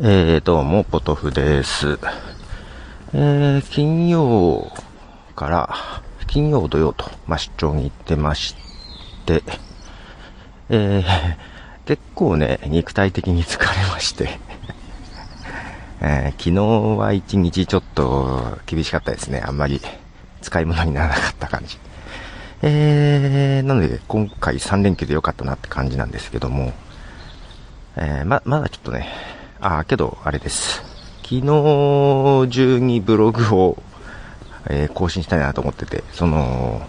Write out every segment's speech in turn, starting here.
えー、どうも、ポトフです。えー、金曜から、金曜土曜と、まあ、出張に行ってまして、えー、結構ね、肉体的に疲れまして えー、昨日は一日ちょっと厳しかったですね。あんまり使い物にならなかった感じ。えー、なので、今回3連休で良かったなって感じなんですけども、えー、ま、まだちょっとね、あ、けど、あれです。昨日中にブログを、えー、更新したいなと思ってて、その、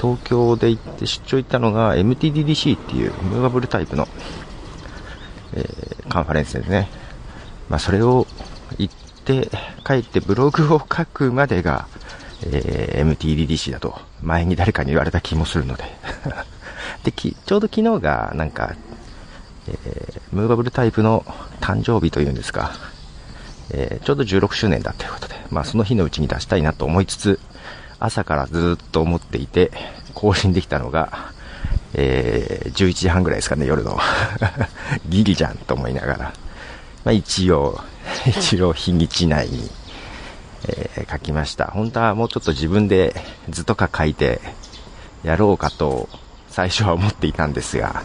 東京で行って出張行ったのが MTDDC っていうムーバブルタイプの、えー、カンファレンスですね。まあ、それを行って帰ってブログを書くまでが、えー、MTDDC だと前に誰かに言われた気もするので で、ちょうど昨日がなんかえー、ムーバブルタイプの誕生日というんですか、えー、ちょうど16周年だということで、まあその日のうちに出したいなと思いつつ、朝からずっと思っていて、更新できたのが、えー、11時半ぐらいですかね、夜の。ギリじゃんと思いながら。まあ一応、一応日にち内に、えー、書きました。本当はもうちょっと自分で図とか書いてやろうかと最初は思っていたんですが、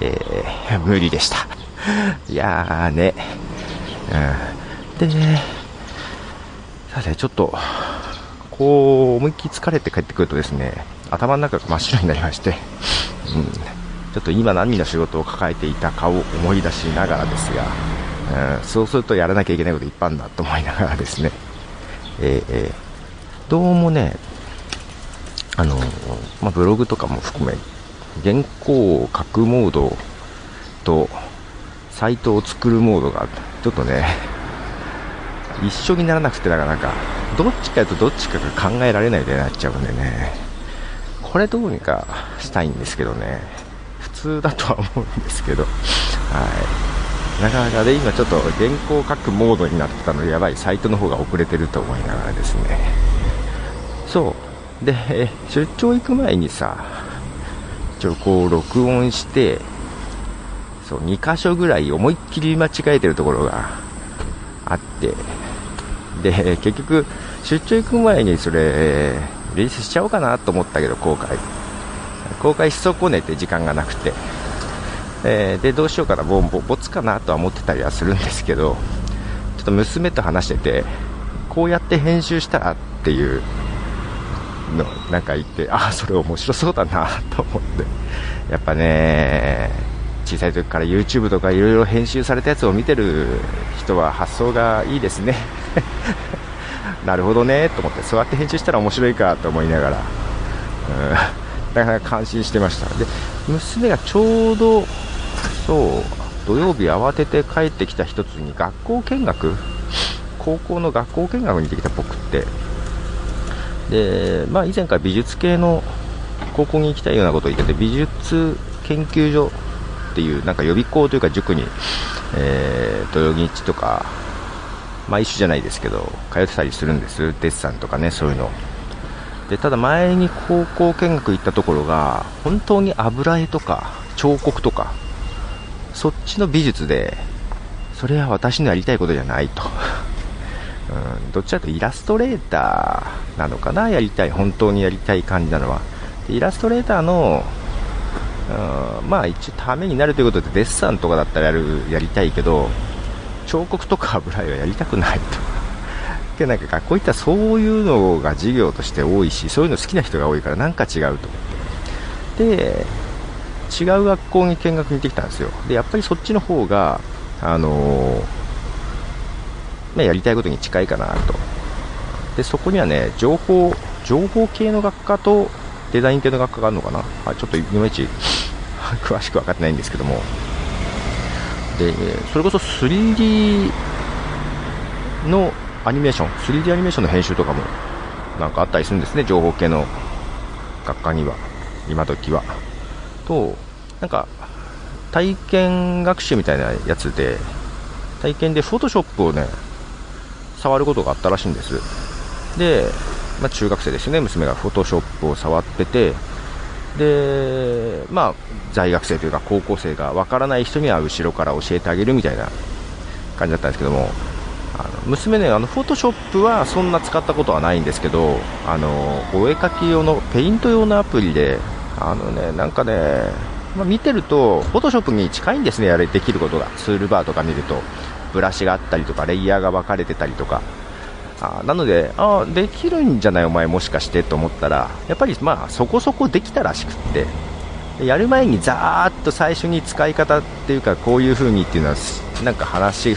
えー、無理でした。いやーね、うん。で、ねさて、ちょっと、こう、思いっきり疲れて帰ってくるとですね、頭の中が真っ白になりまして、うん、ちょっと今何の仕事を抱えていたかを思い出しながらですが、うん、そうするとやらなきゃいけないこといっぱいあるんだと思いながらですね、え、えー、どうもね、あのまあ、ブログとかも含め、原稿を書くモードと、サイトを作るモードが、ちょっとね、一緒にならなくて、なかなか、どっちかとどっちかが考えられないでなっちゃうんでね、これどうにかしたいんですけどね、普通だとは思うんですけど、はい。なかなかで、今ちょっと原稿を書くモードになってたので、やばい、サイトの方が遅れてると思いながらですね、そう。で、出張行く前にさ、一応こう録音して、そう、2箇所ぐらい思いっきり間違えてるところがあって、で、結局、出張行く前にそれ、リリースしちゃおうかなと思ったけど、公開。公開し損ねて時間がなくて。えー、で、どうしようかな、ボンボ、ボツかなとは思ってたりはするんですけど、ちょっと娘と話してて、こうやって編集したらっていうのなんか言って、ああ、それ面白そうだなと思って、やっぱね、小さい時から YouTube とかいろいろ編集されたやつを見てる人は発想がいいですね。なるほどねと思って、そうやって編集したら面白いかと思いながら、うん、なかなか感心してました。で、娘がちょうど、そう、土曜日慌てて帰ってきた一つに学校見学？高校の学校見学に行ってきた僕って。で、まあ、以前から美術系の高校に行きたいようなことを言ってて、美術研究所っていう、なんか予備校というか塾に、えー、豊日とか、まあ一種じゃないですけど、通ってたりするんです。デッサンとかね、そういうの。で、ただ前に高校見学行ったところが、本当に油絵とか、彫刻とか、そっちの美術で、それは私のやりたいことじゃないと。うん、どっちかというとイラストレーターなのかな、やりたい、本当にやりたい感じなのは。でイラストレーターの、うん、まあ一応ためになるということでデッサンとかだったらやるやりたいけど、彫刻とか油絵はやりたくないと。でなんか学校行ったらそういうのが授業として多いし、そういうの好きな人が多いからなんか違うと。で、違う学校に見学に行ってきたんですよ。で、やっぱりそっちの方が、あのーまあ、やりたいことに近いかなと。で、そこにはね、情報、情報系の学科とデザイン系の学科があるのかな。あちょっといまいち 詳しく分かってないんですけども。で、それこそ 3D のアニメーション、3D アニメーションの編集とかもなんかあったりするんですね、情報系の学科には、今時は。と、なんか、体験学習みたいなやつで、体験でフォトショップをね、触ることがあったらしいんです。で、まあ、中学生ですね、娘がフォトショップを触ってて、で、まあ、在学生というか高校生がわからない人には後ろから教えてあげるみたいな感じだったんですけども、あの娘ね、あの、フォトショップはそんな使ったことはないんですけど、あの、お絵描き用の、ペイント用のアプリで、あのね、なんかね、まあ、見てると、フォトショップに近いんですね、あれできることが。ツールバーとか見ると、ブラシがあったりとか、レイヤーが分かれてたりとか。あなので、あできるんじゃない、お前もしかしてと思ったら、やっぱりまあそこそこできたらしくって、やる前にざーっと最初に使い方っていうか、こういう風にっていうのは、なんか話、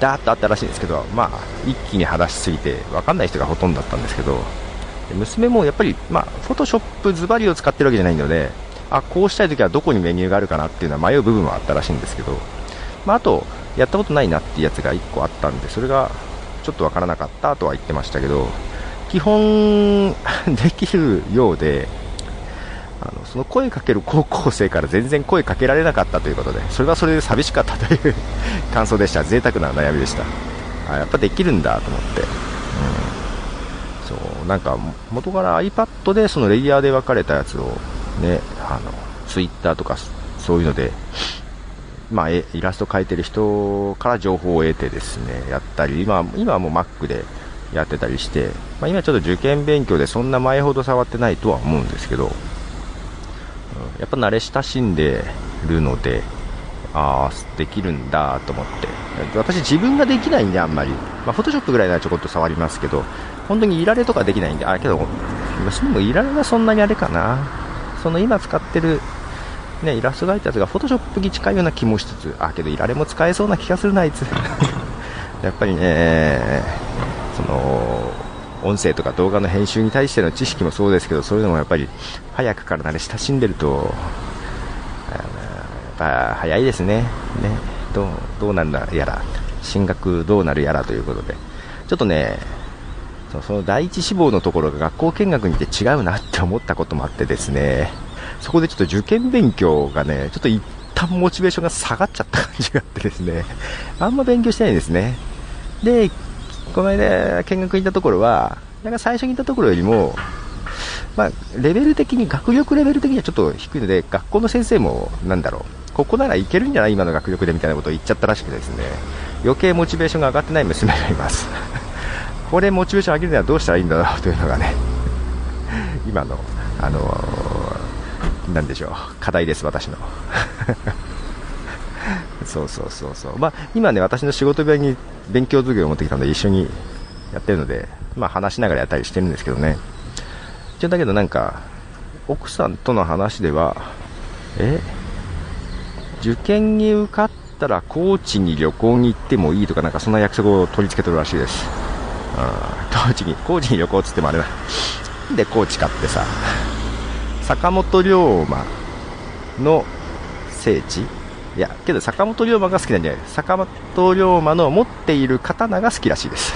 だーっとあったらしいんですけど、まあ、一気に話しすぎて、分かんない人がほとんどだったんですけど、娘もやっぱり、まあ、フォトショップズバリを使ってるわけじゃないので、あ、こうしたいときはどこにメニューがあるかなっていうのは迷う部分はあったらしいんですけど、まあ、あと、やったことないなっていうやつが1個あったんで、それがちょっとわからなかったとは言ってましたけど、基本 できるようで、あのその声かける高校生から全然声かけられなかったということで、それはそれで寂しかったという感想でした。贅沢な悩みでした。あやっぱできるんだと思って。うんそうなんか元から iPad でそのレイヤーで分かれたやつをね、あの Twitter とかそういうのでまあ、イラスト描いてる人から情報を得てですね、やったり、今今はもう Mac でやってたりして、まあ、今ちょっと受験勉強でそんな前ほど触ってないとは思うんですけど、やっぱ慣れ親しんでるので、ああ、できるんだと思って。私自分ができないんであんまり。ま、フォトショップぐらいならちょこっと触りますけど、本当にいられとかできないんで、あ、けど、娘もいられはそんなにあれかな。その今使ってるね、イラスト描いたやつがフォトショップに近いような気もしつつ、あ、けどいられも使えそうな気がするな、あいつ。やっぱりね、その、音声とか動画の編集に対しての知識もそうですけど、そういうのもやっぱり早くから慣れ親しんでると、やっぱ早いですね。ね、どう、どうなるやら、進学どうなるやらということで、ちょっとね、その第一志望のところが学校見学にて違うなって思ったこともあってですね、そこでちょっと受験勉強がね、ちょっと一旦モチベーションが下がっちゃった感じがあってですね、あんま勉強してないんですね。で、この間見学に行ったところは、なんか最初に行ったところよりも、まあ、レベル的に、学力レベル的にはちょっと低いので、学校の先生も、なんだろう、ここならいけるんじゃない今の学力でみたいなことを言っちゃったらしくてですね、余計モチベーションが上がってない娘がいます。これモチベーション上げるにはどうしたらいいんだろうというのがね、今の、あのなんでしょう、課題です、私の。そうそうそうそう。まあ、今ね、私の仕事部屋に勉強授業を持ってきたので一緒にやってるので、まあ話しながらやったりしてるんですけどね。一応だけどなんか、奥さんとの話では、え受験に受かったら高知に旅行に行ってもいいとかなんかそんな約束を取り付けてるらしいです。うん、高知に、高知に旅行っつってもあれだ。で高知かってさ、坂本龍馬の聖地？いや、けど坂本龍馬が好きなんじゃない坂本龍馬の持っている刀が好きらしいです。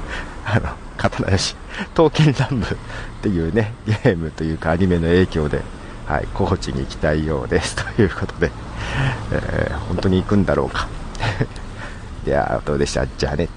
あの、刀よし、刀剣乱舞っていうね、ゲームというかアニメの影響で、はい、高知に行きたいようです。ということで、えー、本当に行くんだろうか。では、どうでした？じゃあね。